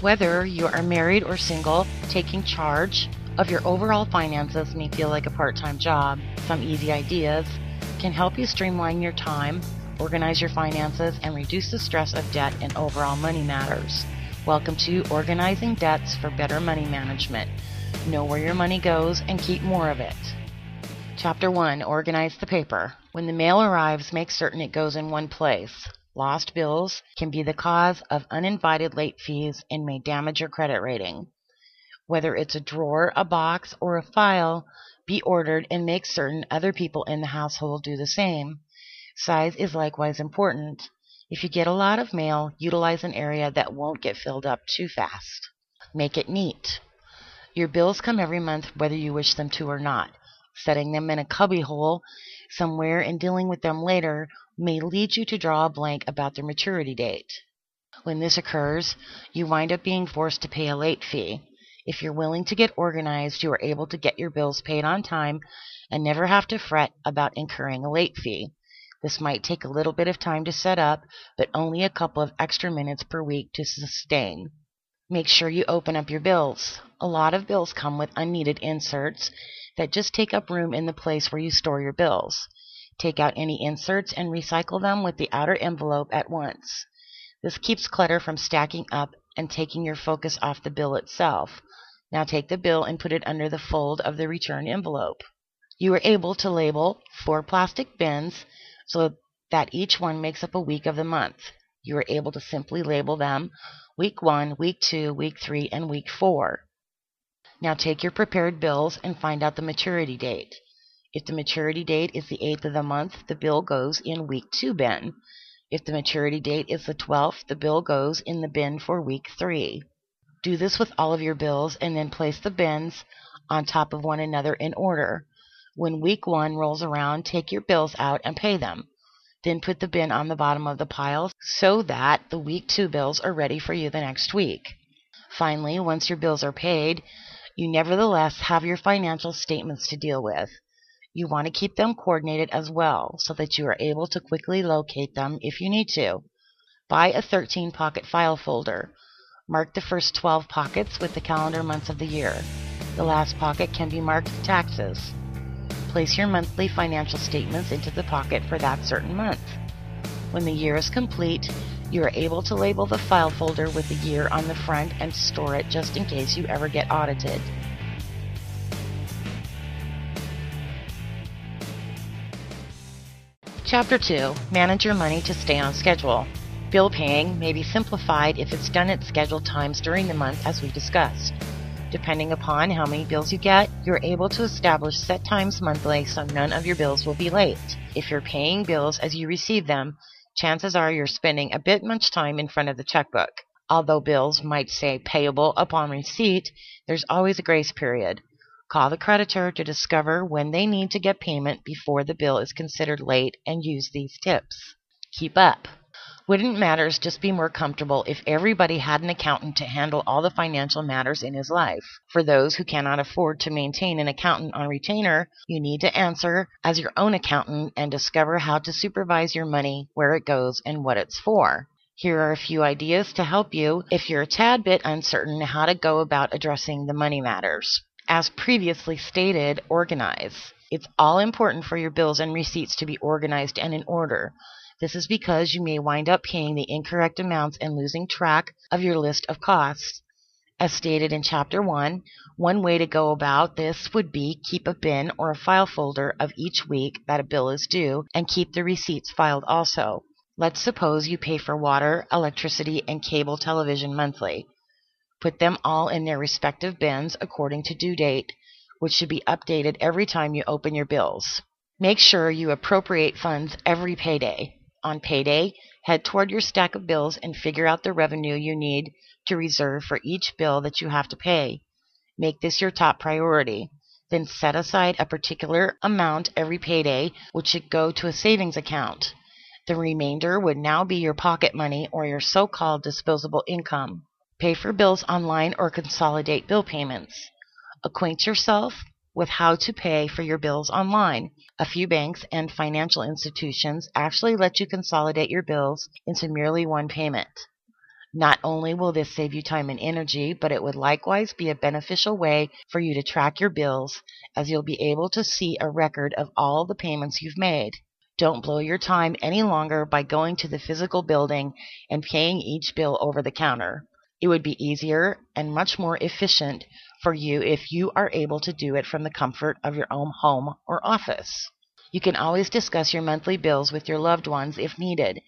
Whether you are married or single, taking charge of your overall finances may feel like a part time job. Some easy ideas can help you streamline your time, organize your finances, and reduce the stress of debt and overall money matters. Welcome to Organizing Debts for Better Money Management. Know where your money goes and keep more of it. Chapter 1 Organize the paper. When the mail arrives, make certain it goes in one place. Lost bills can be the cause of uninvited late fees and may damage your credit rating. Whether it's a drawer, a box, or a file, be ordered and make certain other people in the household do the same. Size is likewise important. If you get a lot of mail, utilize an area that won't get filled up too fast. Make it neat. Your bills come every month whether you wish them to or not. Setting them in a cubby hole somewhere and dealing with them later may lead you to draw a blank about their maturity date. When this occurs, you wind up being forced to pay a late fee. If you're willing to get organized, you are able to get your bills paid on time and never have to fret about incurring a late fee. This might take a little bit of time to set up, but only a couple of extra minutes per week to sustain. Make sure you open up your bills. A lot of bills come with unneeded inserts that just take up room in the place where you store your bills. Take out any inserts and recycle them with the outer envelope at once. This keeps clutter from stacking up and taking your focus off the bill itself. Now take the bill and put it under the fold of the return envelope. You are able to label four plastic bins so that each one makes up a week of the month. You are able to simply label them week 1, week 2, week 3, and week 4. Now take your prepared bills and find out the maturity date. If the maturity date is the 8th of the month, the bill goes in week 2 bin. If the maturity date is the 12th, the bill goes in the bin for week 3. Do this with all of your bills and then place the bins on top of one another in order. When week one rolls around, take your bills out and pay them. Then put the bin on the bottom of the pile so that the week two bills are ready for you the next week. Finally, once your bills are paid, you nevertheless have your financial statements to deal with. You want to keep them coordinated as well so that you are able to quickly locate them if you need to. Buy a 13 pocket file folder. Mark the first 12 pockets with the calendar months of the year. The last pocket can be marked taxes. Place your monthly financial statements into the pocket for that certain month. When the year is complete, you are able to label the file folder with the year on the front and store it just in case you ever get audited. Chapter 2 Manage your money to stay on schedule. Bill paying may be simplified if it's done at scheduled times during the month as we discussed. Depending upon how many bills you get, you're able to establish set times monthly so none of your bills will be late. If you're paying bills as you receive them, chances are you're spending a bit much time in front of the checkbook. Although bills might say payable upon receipt, there's always a grace period. Call the creditor to discover when they need to get payment before the bill is considered late and use these tips. Keep up. Wouldn't matters just be more comfortable if everybody had an accountant to handle all the financial matters in his life? For those who cannot afford to maintain an accountant on retainer, you need to answer as your own accountant and discover how to supervise your money, where it goes, and what it's for. Here are a few ideas to help you if you're a tad bit uncertain how to go about addressing the money matters. As previously stated, organize. It's all important for your bills and receipts to be organized and in order. This is because you may wind up paying the incorrect amounts and losing track of your list of costs. As stated in Chapter 1, one way to go about this would be keep a bin or a file folder of each week that a bill is due and keep the receipts filed also. Let's suppose you pay for water, electricity, and cable television monthly. Put them all in their respective bins according to due date, which should be updated every time you open your bills. Make sure you appropriate funds every payday. On payday, head toward your stack of bills and figure out the revenue you need to reserve for each bill that you have to pay. Make this your top priority. Then set aside a particular amount every payday, which should go to a savings account. The remainder would now be your pocket money or your so called disposable income. Pay for bills online or consolidate bill payments. Acquaint yourself with how to pay for your bills online. A few banks and financial institutions actually let you consolidate your bills into merely one payment. Not only will this save you time and energy, but it would likewise be a beneficial way for you to track your bills as you'll be able to see a record of all the payments you've made. Don't blow your time any longer by going to the physical building and paying each bill over the counter. It would be easier and much more efficient for you if you are able to do it from the comfort of your own home or office. You can always discuss your monthly bills with your loved ones if needed.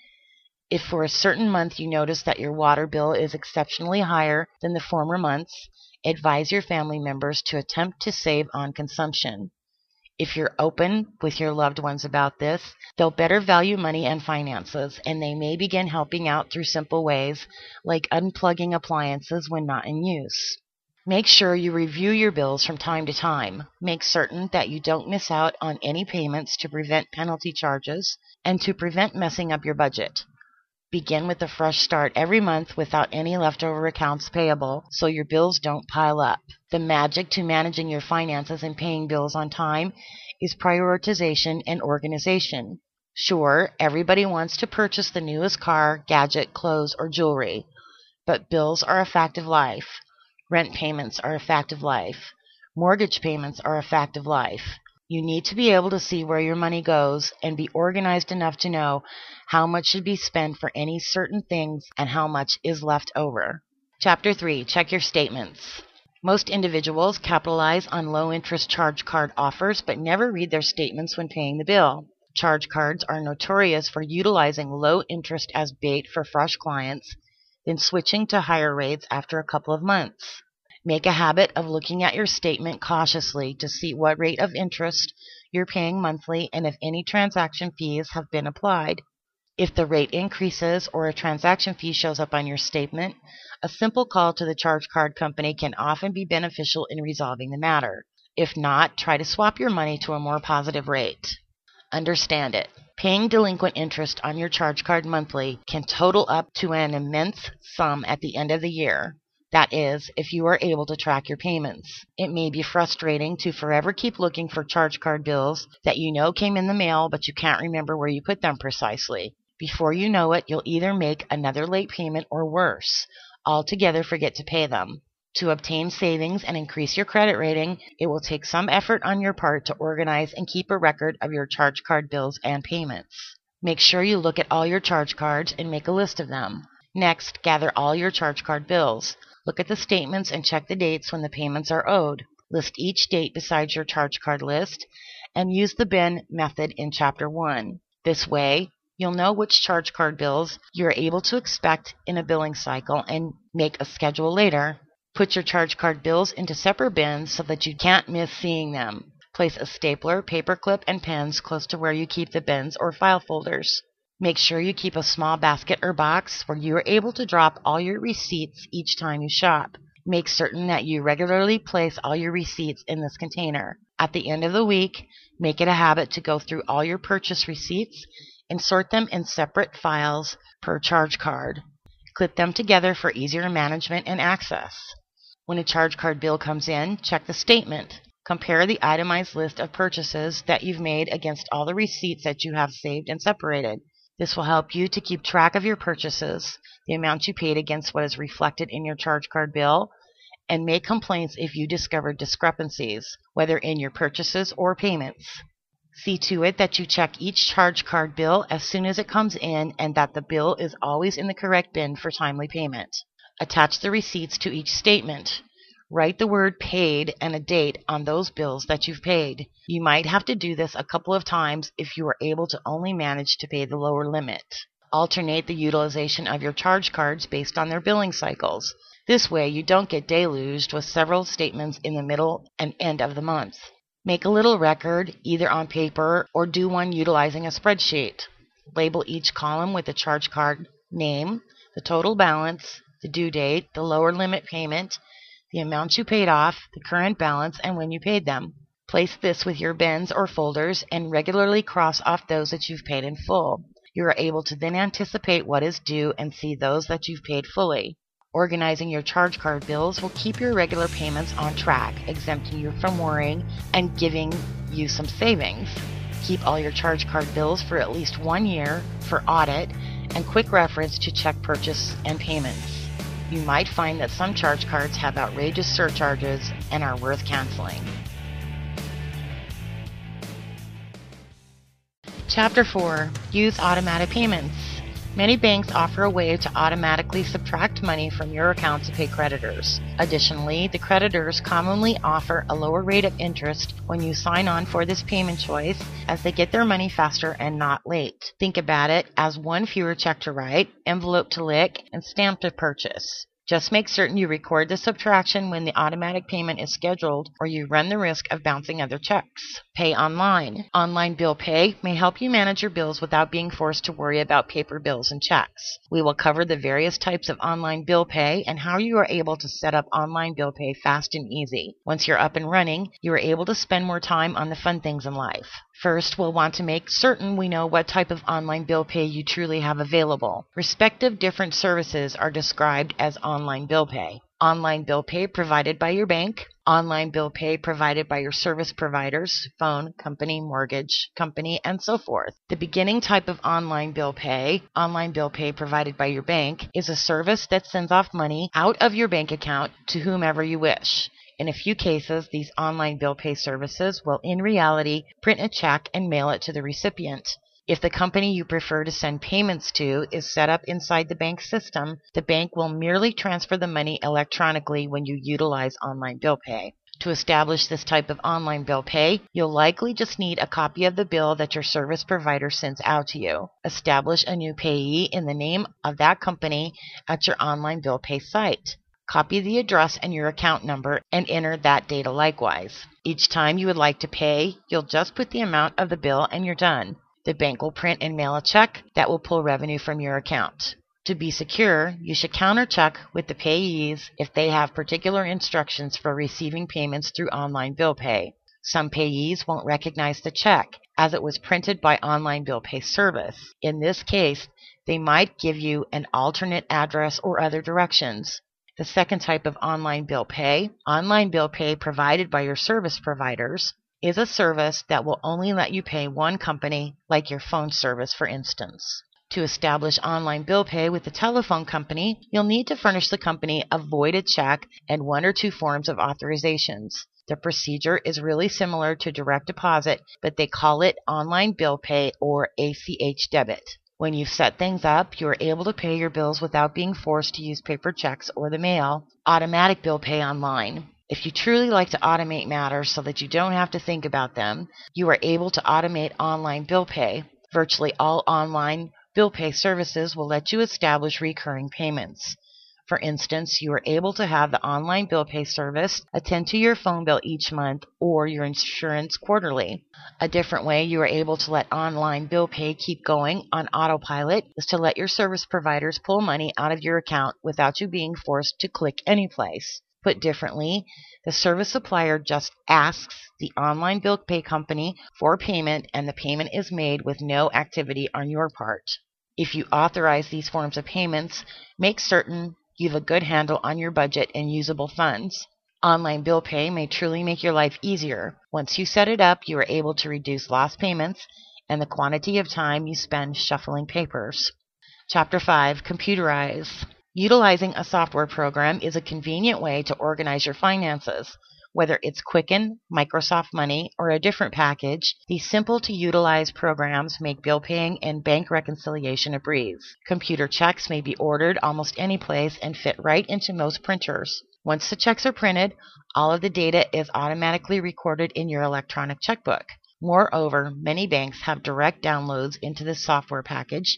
If for a certain month you notice that your water bill is exceptionally higher than the former months, advise your family members to attempt to save on consumption. If you're open with your loved ones about this, they'll better value money and finances, and they may begin helping out through simple ways like unplugging appliances when not in use. Make sure you review your bills from time to time. Make certain that you don't miss out on any payments to prevent penalty charges and to prevent messing up your budget. Begin with a fresh start every month without any leftover accounts payable so your bills don't pile up. The magic to managing your finances and paying bills on time is prioritization and organization. Sure, everybody wants to purchase the newest car, gadget, clothes, or jewelry, but bills are a fact of life. Rent payments are a fact of life. Mortgage payments are a fact of life. You need to be able to see where your money goes and be organized enough to know how much should be spent for any certain things and how much is left over. Chapter 3 Check your statements. Most individuals capitalize on low interest charge card offers but never read their statements when paying the bill. Charge cards are notorious for utilizing low interest as bait for fresh clients, then switching to higher rates after a couple of months. Make a habit of looking at your statement cautiously to see what rate of interest you're paying monthly and if any transaction fees have been applied. If the rate increases or a transaction fee shows up on your statement, a simple call to the charge card company can often be beneficial in resolving the matter. If not, try to swap your money to a more positive rate. Understand it. Paying delinquent interest on your charge card monthly can total up to an immense sum at the end of the year. That is, if you are able to track your payments. It may be frustrating to forever keep looking for charge card bills that you know came in the mail, but you can't remember where you put them precisely. Before you know it, you'll either make another late payment or worse, altogether forget to pay them. To obtain savings and increase your credit rating, it will take some effort on your part to organize and keep a record of your charge card bills and payments. Make sure you look at all your charge cards and make a list of them. Next, gather all your charge card bills. Look at the statements and check the dates when the payments are owed. List each date beside your charge card list and use the bin method in Chapter 1. This way, you'll know which charge card bills you're able to expect in a billing cycle and make a schedule later. Put your charge card bills into separate bins so that you can't miss seeing them. Place a stapler, paperclip, and pens close to where you keep the bins or file folders. Make sure you keep a small basket or box where you are able to drop all your receipts each time you shop. Make certain that you regularly place all your receipts in this container. At the end of the week, make it a habit to go through all your purchase receipts and sort them in separate files per charge card. Clip them together for easier management and access. When a charge card bill comes in, check the statement. Compare the itemized list of purchases that you've made against all the receipts that you have saved and separated. This will help you to keep track of your purchases, the amount you paid against what is reflected in your charge card bill, and make complaints if you discover discrepancies, whether in your purchases or payments. See to it that you check each charge card bill as soon as it comes in and that the bill is always in the correct bin for timely payment. Attach the receipts to each statement. Write the word paid and a date on those bills that you've paid. You might have to do this a couple of times if you are able to only manage to pay the lower limit. Alternate the utilization of your charge cards based on their billing cycles. This way you don't get deluged with several statements in the middle and end of the month. Make a little record, either on paper or do one utilizing a spreadsheet. Label each column with the charge card name, the total balance, the due date, the lower limit payment, the amount you paid off, the current balance, and when you paid them. Place this with your bins or folders and regularly cross off those that you've paid in full. You are able to then anticipate what is due and see those that you've paid fully. Organizing your charge card bills will keep your regular payments on track, exempting you from worrying and giving you some savings. Keep all your charge card bills for at least one year for audit and quick reference to check purchase and payments. You might find that some charge cards have outrageous surcharges and are worth canceling. Chapter 4 Use Automatic Payments. Many banks offer a way to automatically subtract money from your account to pay creditors. Additionally, the creditors commonly offer a lower rate of interest when you sign on for this payment choice as they get their money faster and not late. Think about it as one fewer check to write, envelope to lick, and stamp to purchase. Just make certain you record the subtraction when the automatic payment is scheduled or you run the risk of bouncing other checks. Pay online. Online bill pay may help you manage your bills without being forced to worry about paper bills and checks. We will cover the various types of online bill pay and how you are able to set up online bill pay fast and easy. Once you're up and running, you are able to spend more time on the fun things in life. First, we'll want to make certain we know what type of online bill pay you truly have available. Respective different services are described as online bill pay. Online bill pay provided by your bank, online bill pay provided by your service providers, phone company, mortgage company, and so forth. The beginning type of online bill pay, online bill pay provided by your bank, is a service that sends off money out of your bank account to whomever you wish. In a few cases, these online bill pay services will in reality print a check and mail it to the recipient. If the company you prefer to send payments to is set up inside the bank system, the bank will merely transfer the money electronically when you utilize online bill pay. To establish this type of online bill pay, you'll likely just need a copy of the bill that your service provider sends out to you. Establish a new payee in the name of that company at your online bill pay site. Copy the address and your account number and enter that data likewise. Each time you would like to pay, you'll just put the amount of the bill and you're done. The bank will print and mail a check that will pull revenue from your account. To be secure, you should countercheck with the payees if they have particular instructions for receiving payments through online bill pay. Some payees won't recognize the check as it was printed by online bill pay service. In this case, they might give you an alternate address or other directions. The second type of online bill pay, online bill pay provided by your service providers, is a service that will only let you pay one company, like your phone service, for instance. To establish online bill pay with the telephone company, you'll need to furnish the company a voided check and one or two forms of authorizations. The procedure is really similar to direct deposit, but they call it online bill pay or ACH debit. When you've set things up, you are able to pay your bills without being forced to use paper checks or the mail. Automatic bill pay online. If you truly like to automate matters so that you don't have to think about them, you are able to automate online bill pay. Virtually all online bill pay services will let you establish recurring payments. For instance, you are able to have the online bill pay service attend to your phone bill each month or your insurance quarterly. A different way you are able to let online bill pay keep going on autopilot is to let your service providers pull money out of your account without you being forced to click any place. Put differently, the service supplier just asks the online bill pay company for payment and the payment is made with no activity on your part. If you authorize these forms of payments, make certain you've a good handle on your budget and usable funds. Online bill pay may truly make your life easier. Once you set it up, you are able to reduce lost payments and the quantity of time you spend shuffling papers. Chapter 5 Computerize. Utilizing a software program is a convenient way to organize your finances. Whether it's Quicken, Microsoft Money, or a different package, these simple to utilize programs make bill paying and bank reconciliation a breeze. Computer checks may be ordered almost any place and fit right into most printers. Once the checks are printed, all of the data is automatically recorded in your electronic checkbook. Moreover, many banks have direct downloads into this software package,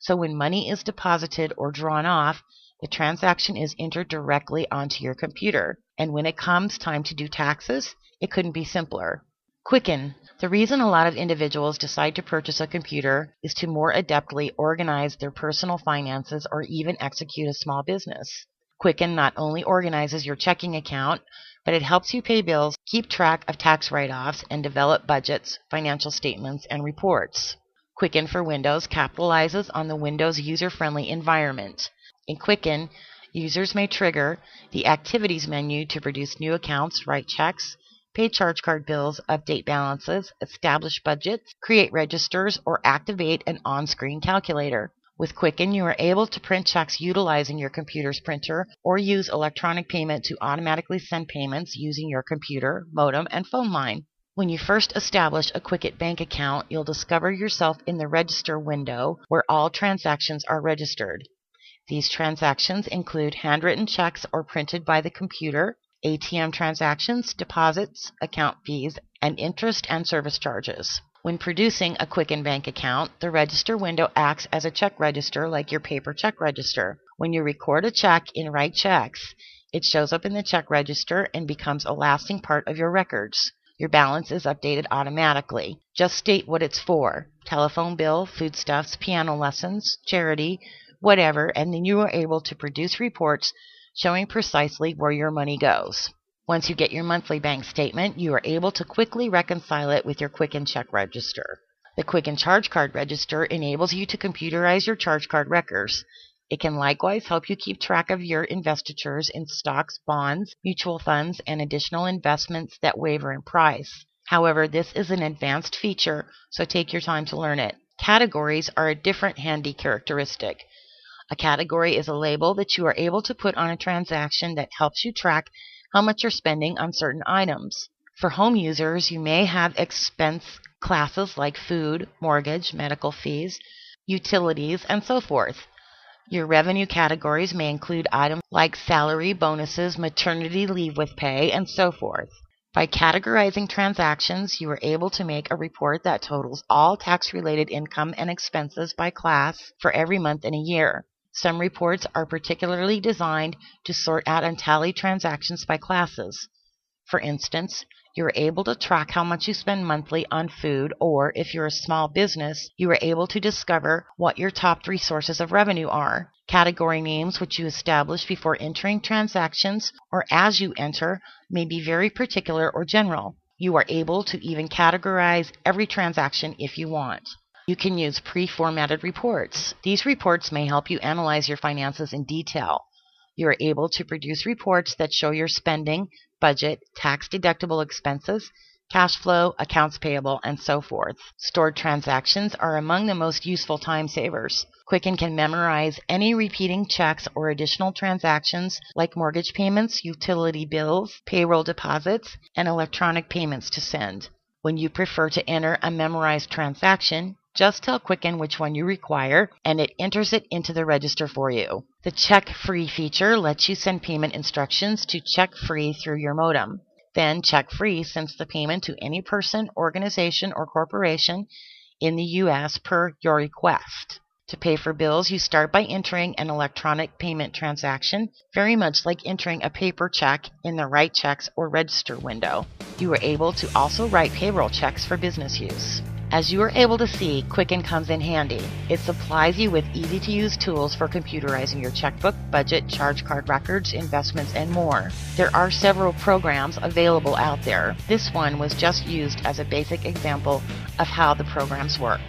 so when money is deposited or drawn off, the transaction is entered directly onto your computer, and when it comes time to do taxes, it couldn't be simpler. Quicken. The reason a lot of individuals decide to purchase a computer is to more adeptly organize their personal finances or even execute a small business. Quicken not only organizes your checking account, but it helps you pay bills, keep track of tax write offs, and develop budgets, financial statements, and reports. Quicken for Windows capitalizes on the Windows user friendly environment. In Quicken, users may trigger the Activities menu to produce new accounts, write checks, pay charge card bills, update balances, establish budgets, create registers, or activate an on screen calculator. With Quicken, you are able to print checks utilizing your computer's printer or use electronic payment to automatically send payments using your computer, modem, and phone line. When you first establish a Quicken bank account, you'll discover yourself in the Register window where all transactions are registered. These transactions include handwritten checks or printed by the computer, ATM transactions, deposits, account fees, and interest and service charges. When producing a Quicken Bank account, the register window acts as a check register like your paper check register. When you record a check in Write Checks, it shows up in the check register and becomes a lasting part of your records. Your balance is updated automatically. Just state what it's for telephone bill, foodstuffs, piano lessons, charity, whatever, and then you are able to produce reports showing precisely where your money goes. Once you get your monthly bank statement, you are able to quickly reconcile it with your Quicken check register. The Quicken charge card register enables you to computerize your charge card records. It can likewise help you keep track of your investitures in stocks, bonds, mutual funds, and additional investments that waver in price. However, this is an advanced feature, so take your time to learn it. Categories are a different handy characteristic. A category is a label that you are able to put on a transaction that helps you track how much you're spending on certain items. For home users, you may have expense classes like food, mortgage, medical fees, utilities, and so forth. Your revenue categories may include items like salary, bonuses, maternity leave with pay, and so forth. By categorizing transactions, you are able to make a report that totals all tax related income and expenses by class for every month in a year. Some reports are particularly designed to sort out and tally transactions by classes. For instance, you are able to track how much you spend monthly on food, or if you're a small business, you are able to discover what your top three sources of revenue are. Category names which you establish before entering transactions or as you enter may be very particular or general. You are able to even categorize every transaction if you want. You can use pre-formatted reports. These reports may help you analyze your finances in detail. You are able to produce reports that show your spending, budget, tax deductible expenses, cash flow, accounts payable, and so forth. Stored transactions are among the most useful time savers. Quicken can memorize any repeating checks or additional transactions like mortgage payments, utility bills, payroll deposits, and electronic payments to send. When you prefer to enter a memorized transaction, just tell Quicken which one you require, and it enters it into the register for you. The Check Free feature lets you send payment instructions to Check Free through your modem. Then Check Free sends the payment to any person, organization, or corporation in the U.S. per your request. To pay for bills, you start by entering an electronic payment transaction, very much like entering a paper check in the Write Checks or Register window. You are able to also write payroll checks for business use. As you are able to see, Quicken comes in handy. It supplies you with easy to use tools for computerizing your checkbook, budget, charge card records, investments, and more. There are several programs available out there. This one was just used as a basic example of how the programs work.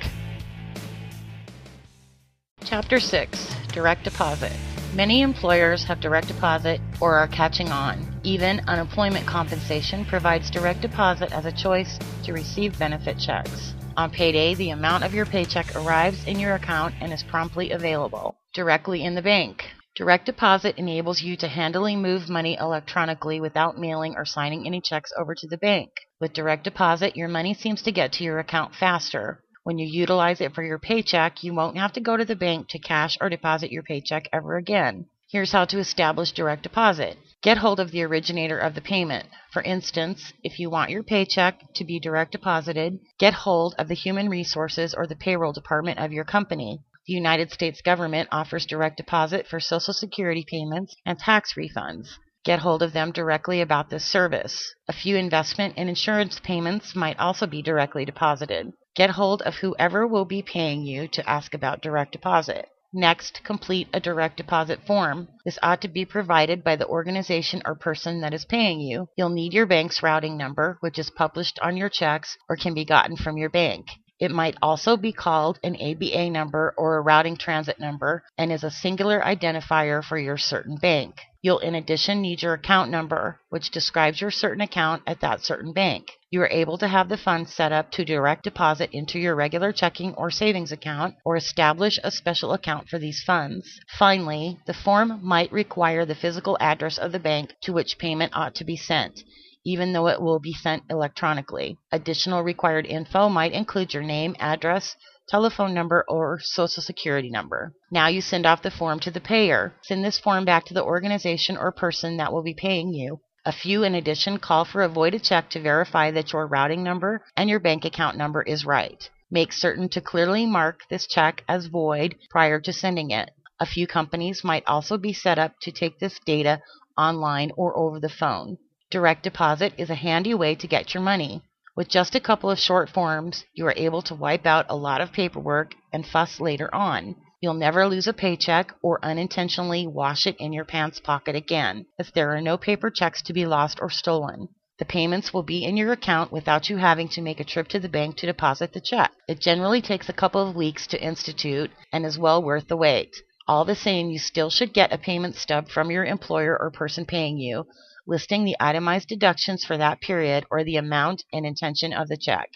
Chapter 6 Direct Deposit Many employers have direct deposit or are catching on. Even unemployment compensation provides direct deposit as a choice to receive benefit checks. On payday, the amount of your paycheck arrives in your account and is promptly available directly in the bank. Direct deposit enables you to handily move money electronically without mailing or signing any checks over to the bank. With direct deposit, your money seems to get to your account faster. When you utilize it for your paycheck, you won't have to go to the bank to cash or deposit your paycheck ever again. Here's how to establish direct deposit. Get hold of the originator of the payment. For instance, if you want your paycheck to be direct deposited, get hold of the human resources or the payroll department of your company. The United States government offers direct deposit for Social Security payments and tax refunds. Get hold of them directly about this service. A few investment and insurance payments might also be directly deposited. Get hold of whoever will be paying you to ask about direct deposit. Next, complete a direct deposit form. This ought to be provided by the organization or person that is paying you. You'll need your bank's routing number, which is published on your checks or can be gotten from your bank. It might also be called an ABA number or a routing transit number and is a singular identifier for your certain bank. You'll in addition need your account number, which describes your certain account at that certain bank. You are able to have the funds set up to direct deposit into your regular checking or savings account or establish a special account for these funds. Finally, the form might require the physical address of the bank to which payment ought to be sent even though it will be sent electronically. Additional required info might include your name, address, telephone number, or social security number. Now you send off the form to the payer. Send this form back to the organization or person that will be paying you. A few, in addition, call for a voided check to verify that your routing number and your bank account number is right. Make certain to clearly mark this check as void prior to sending it. A few companies might also be set up to take this data online or over the phone. Direct deposit is a handy way to get your money. With just a couple of short forms, you are able to wipe out a lot of paperwork and fuss later on. You'll never lose a paycheck or unintentionally wash it in your pants pocket again, as there are no paper checks to be lost or stolen. The payments will be in your account without you having to make a trip to the bank to deposit the check. It generally takes a couple of weeks to institute and is well worth the wait. All the same, you still should get a payment stub from your employer or person paying you, listing the itemized deductions for that period or the amount and intention of the check.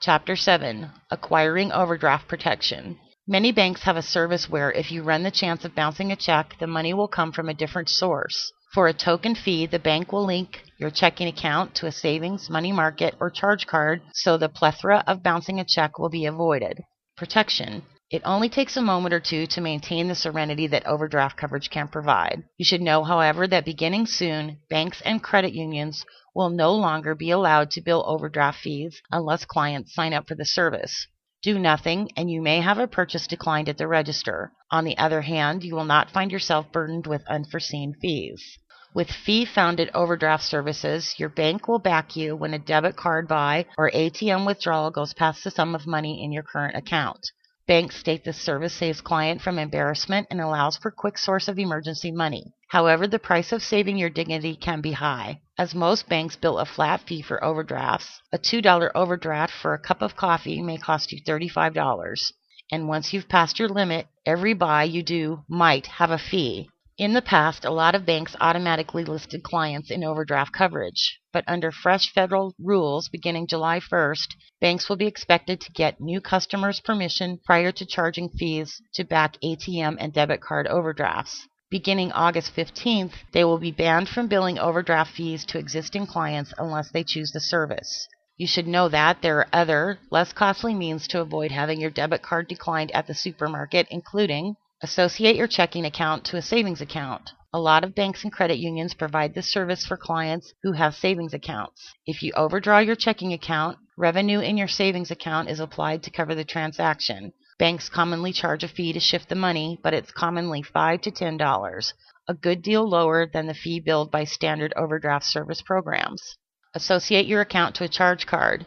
Chapter 7 Acquiring Overdraft Protection. Many banks have a service where if you run the chance of bouncing a check, the money will come from a different source. For a token fee, the bank will link your checking account to a savings, money market, or charge card so the plethora of bouncing a check will be avoided. Protection. It only takes a moment or two to maintain the serenity that overdraft coverage can provide. You should know, however, that beginning soon, banks and credit unions will no longer be allowed to bill overdraft fees unless clients sign up for the service. Do nothing, and you may have a purchase declined at the register. On the other hand, you will not find yourself burdened with unforeseen fees. With fee funded overdraft services, your bank will back you when a debit card buy or ATM withdrawal goes past the sum of money in your current account. Banks state this service saves client from embarrassment and allows for quick source of emergency money. However, the price of saving your dignity can be high. As most banks bill a flat fee for overdrafts, a $2 overdraft for a cup of coffee may cost you $35. And once you've passed your limit, every buy you do might have a fee. In the past, a lot of banks automatically listed clients in overdraft coverage, but under fresh federal rules beginning July 1st, banks will be expected to get new customers' permission prior to charging fees to back ATM and debit card overdrafts. Beginning August 15th, they will be banned from billing overdraft fees to existing clients unless they choose the service. You should know that there are other, less costly means to avoid having your debit card declined at the supermarket, including Associate your checking account to a savings account. A lot of banks and credit unions provide this service for clients who have savings accounts. If you overdraw your checking account, revenue in your savings account is applied to cover the transaction. Banks commonly charge a fee to shift the money, but it's commonly 5 to $10, a good deal lower than the fee billed by standard overdraft service programs. Associate your account to a charge card.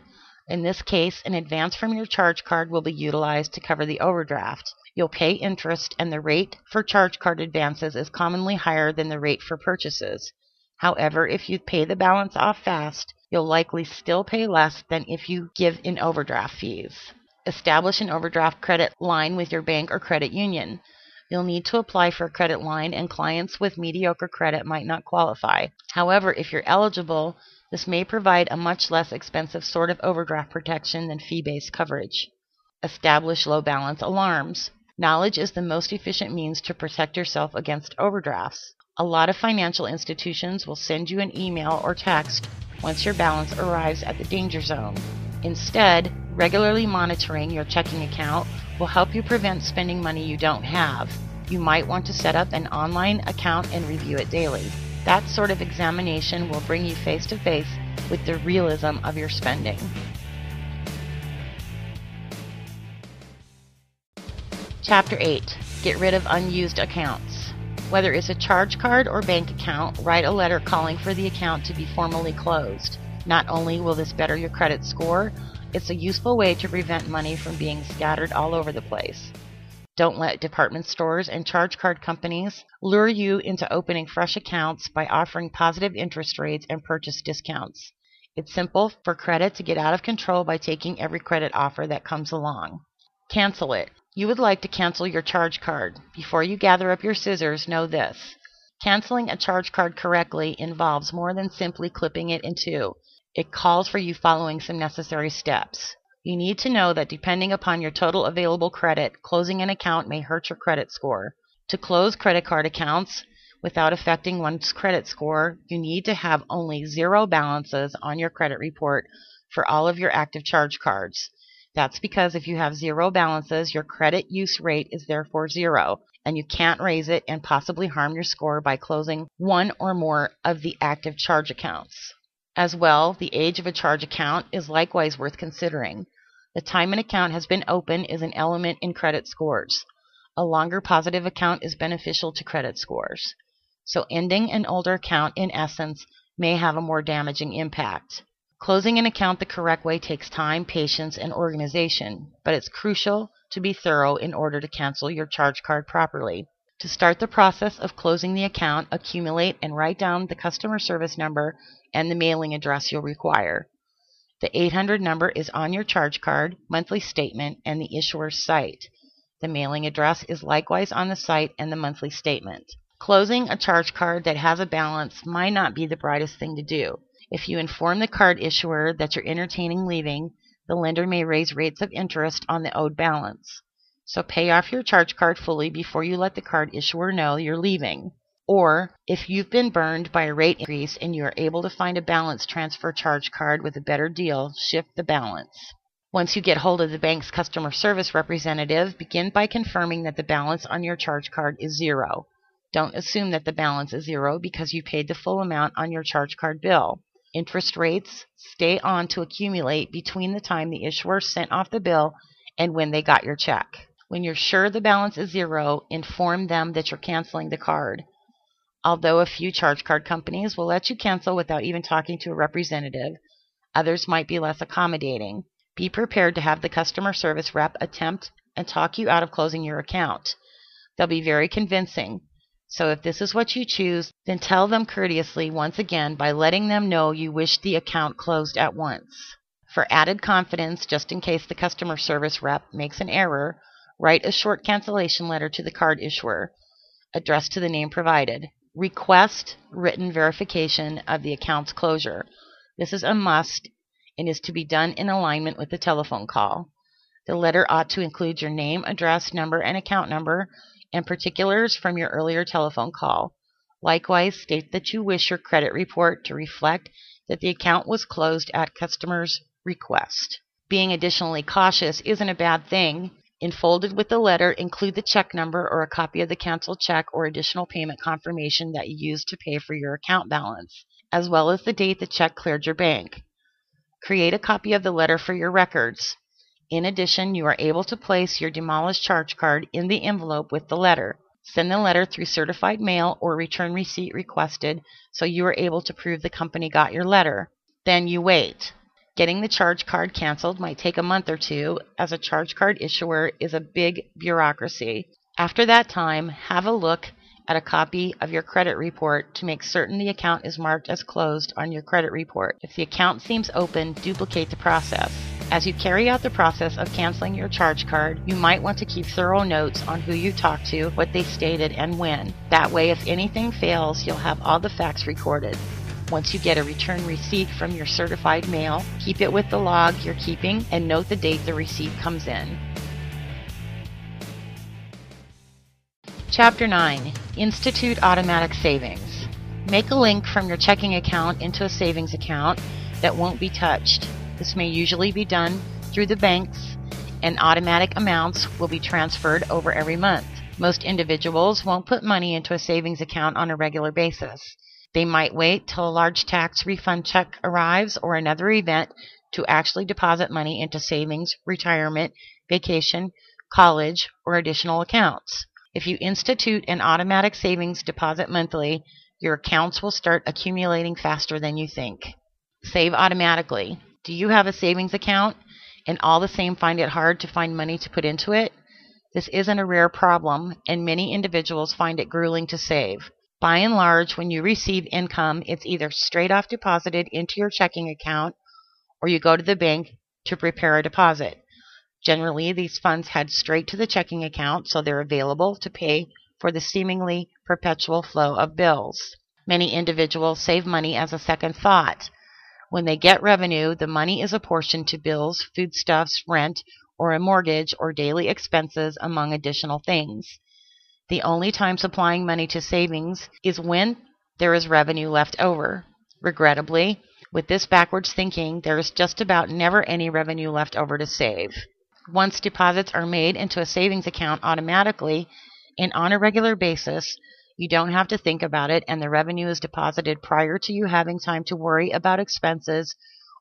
In this case, an advance from your charge card will be utilized to cover the overdraft. You'll pay interest, and the rate for charge card advances is commonly higher than the rate for purchases. However, if you pay the balance off fast, you'll likely still pay less than if you give in overdraft fees. Establish an overdraft credit line with your bank or credit union. You'll need to apply for a credit line, and clients with mediocre credit might not qualify. However, if you're eligible, this may provide a much less expensive sort of overdraft protection than fee based coverage. Establish low balance alarms. Knowledge is the most efficient means to protect yourself against overdrafts. A lot of financial institutions will send you an email or text once your balance arrives at the danger zone. Instead, regularly monitoring your checking account will help you prevent spending money you don't have. You might want to set up an online account and review it daily. That sort of examination will bring you face to face with the realism of your spending. Chapter 8 Get rid of unused accounts. Whether it's a charge card or bank account, write a letter calling for the account to be formally closed. Not only will this better your credit score, it's a useful way to prevent money from being scattered all over the place. Don't let department stores and charge card companies lure you into opening fresh accounts by offering positive interest rates and purchase discounts. It's simple for credit to get out of control by taking every credit offer that comes along. Cancel it. You would like to cancel your charge card. Before you gather up your scissors, know this. Canceling a charge card correctly involves more than simply clipping it in two. It calls for you following some necessary steps. You need to know that depending upon your total available credit, closing an account may hurt your credit score. To close credit card accounts without affecting one's credit score, you need to have only zero balances on your credit report for all of your active charge cards. That's because if you have zero balances, your credit use rate is therefore zero, and you can't raise it and possibly harm your score by closing one or more of the active charge accounts. As well, the age of a charge account is likewise worth considering. The time an account has been open is an element in credit scores. A longer positive account is beneficial to credit scores. So ending an older account, in essence, may have a more damaging impact. Closing an account the correct way takes time, patience, and organization, but it's crucial to be thorough in order to cancel your charge card properly. To start the process of closing the account, accumulate and write down the customer service number and the mailing address you'll require. The 800 number is on your charge card, monthly statement, and the issuer's site. The mailing address is likewise on the site and the monthly statement. Closing a charge card that has a balance might not be the brightest thing to do. If you inform the card issuer that you're entertaining leaving, the lender may raise rates of interest on the owed balance. So pay off your charge card fully before you let the card issuer know you're leaving. Or, if you've been burned by a rate increase and you are able to find a balance transfer charge card with a better deal, shift the balance. Once you get hold of the bank's customer service representative, begin by confirming that the balance on your charge card is zero. Don't assume that the balance is zero because you paid the full amount on your charge card bill. Interest rates stay on to accumulate between the time the issuer sent off the bill and when they got your check. When you're sure the balance is zero, inform them that you're canceling the card. Although a few charge card companies will let you cancel without even talking to a representative, others might be less accommodating. Be prepared to have the customer service rep attempt and talk you out of closing your account. They'll be very convincing, so if this is what you choose, then tell them courteously once again by letting them know you wish the account closed at once. For added confidence, just in case the customer service rep makes an error, write a short cancellation letter to the card issuer, addressed to the name provided. Request written verification of the account's closure. This is a must and is to be done in alignment with the telephone call. The letter ought to include your name, address, number, and account number, and particulars from your earlier telephone call. Likewise, state that you wish your credit report to reflect that the account was closed at customer's request. Being additionally cautious isn't a bad thing. Enfolded with the letter, include the check number or a copy of the canceled check or additional payment confirmation that you used to pay for your account balance, as well as the date the check cleared your bank. Create a copy of the letter for your records. In addition, you are able to place your demolished charge card in the envelope with the letter. Send the letter through certified mail or return receipt requested so you are able to prove the company got your letter. Then you wait. Getting the charge card canceled might take a month or two, as a charge card issuer is a big bureaucracy. After that time, have a look at a copy of your credit report to make certain the account is marked as closed on your credit report. If the account seems open, duplicate the process. As you carry out the process of canceling your charge card, you might want to keep thorough notes on who you talked to, what they stated, and when. That way, if anything fails, you'll have all the facts recorded. Once you get a return receipt from your certified mail, keep it with the log you're keeping and note the date the receipt comes in. Chapter 9 Institute Automatic Savings. Make a link from your checking account into a savings account that won't be touched. This may usually be done through the banks, and automatic amounts will be transferred over every month. Most individuals won't put money into a savings account on a regular basis. They might wait till a large tax refund check arrives or another event to actually deposit money into savings, retirement, vacation, college, or additional accounts. If you institute an automatic savings deposit monthly, your accounts will start accumulating faster than you think. Save automatically. Do you have a savings account and all the same find it hard to find money to put into it? This isn't a rare problem, and many individuals find it grueling to save. By and large, when you receive income, it's either straight off deposited into your checking account or you go to the bank to prepare a deposit. Generally, these funds head straight to the checking account, so they're available to pay for the seemingly perpetual flow of bills. Many individuals save money as a second thought. When they get revenue, the money is apportioned to bills, foodstuffs, rent, or a mortgage or daily expenses, among additional things. The only time supplying money to savings is when there is revenue left over. Regrettably, with this backwards thinking, there is just about never any revenue left over to save. Once deposits are made into a savings account automatically and on a regular basis, you don't have to think about it, and the revenue is deposited prior to you having time to worry about expenses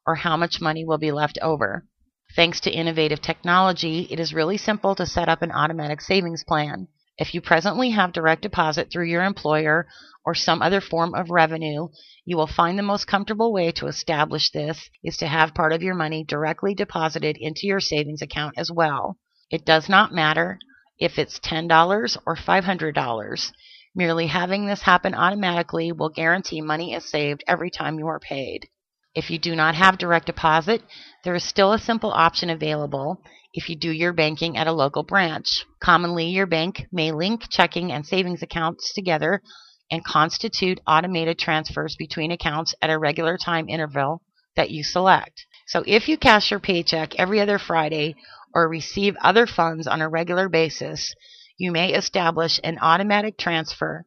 or how much money will be left over. Thanks to innovative technology, it is really simple to set up an automatic savings plan. If you presently have direct deposit through your employer or some other form of revenue, you will find the most comfortable way to establish this is to have part of your money directly deposited into your savings account as well. It does not matter if it's $10 or $500. Merely having this happen automatically will guarantee money is saved every time you are paid. If you do not have direct deposit, there is still a simple option available if you do your banking at a local branch. Commonly, your bank may link checking and savings accounts together and constitute automated transfers between accounts at a regular time interval that you select. So if you cash your paycheck every other Friday or receive other funds on a regular basis, you may establish an automatic transfer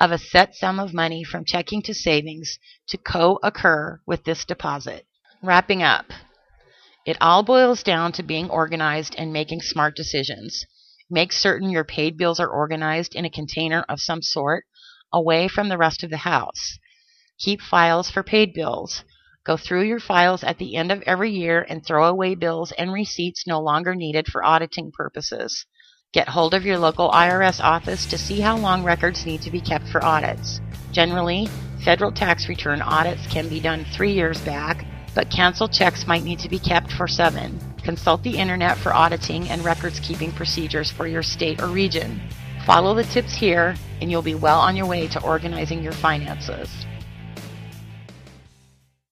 of a set sum of money from checking to savings to co occur with this deposit. Wrapping up, it all boils down to being organized and making smart decisions. Make certain your paid bills are organized in a container of some sort away from the rest of the house. Keep files for paid bills. Go through your files at the end of every year and throw away bills and receipts no longer needed for auditing purposes. Get hold of your local IRS office to see how long records need to be kept for audits. Generally, federal tax return audits can be done three years back but canceled checks might need to be kept for seven. Consult the internet for auditing and records keeping procedures for your state or region. Follow the tips here, and you'll be well on your way to organizing your finances.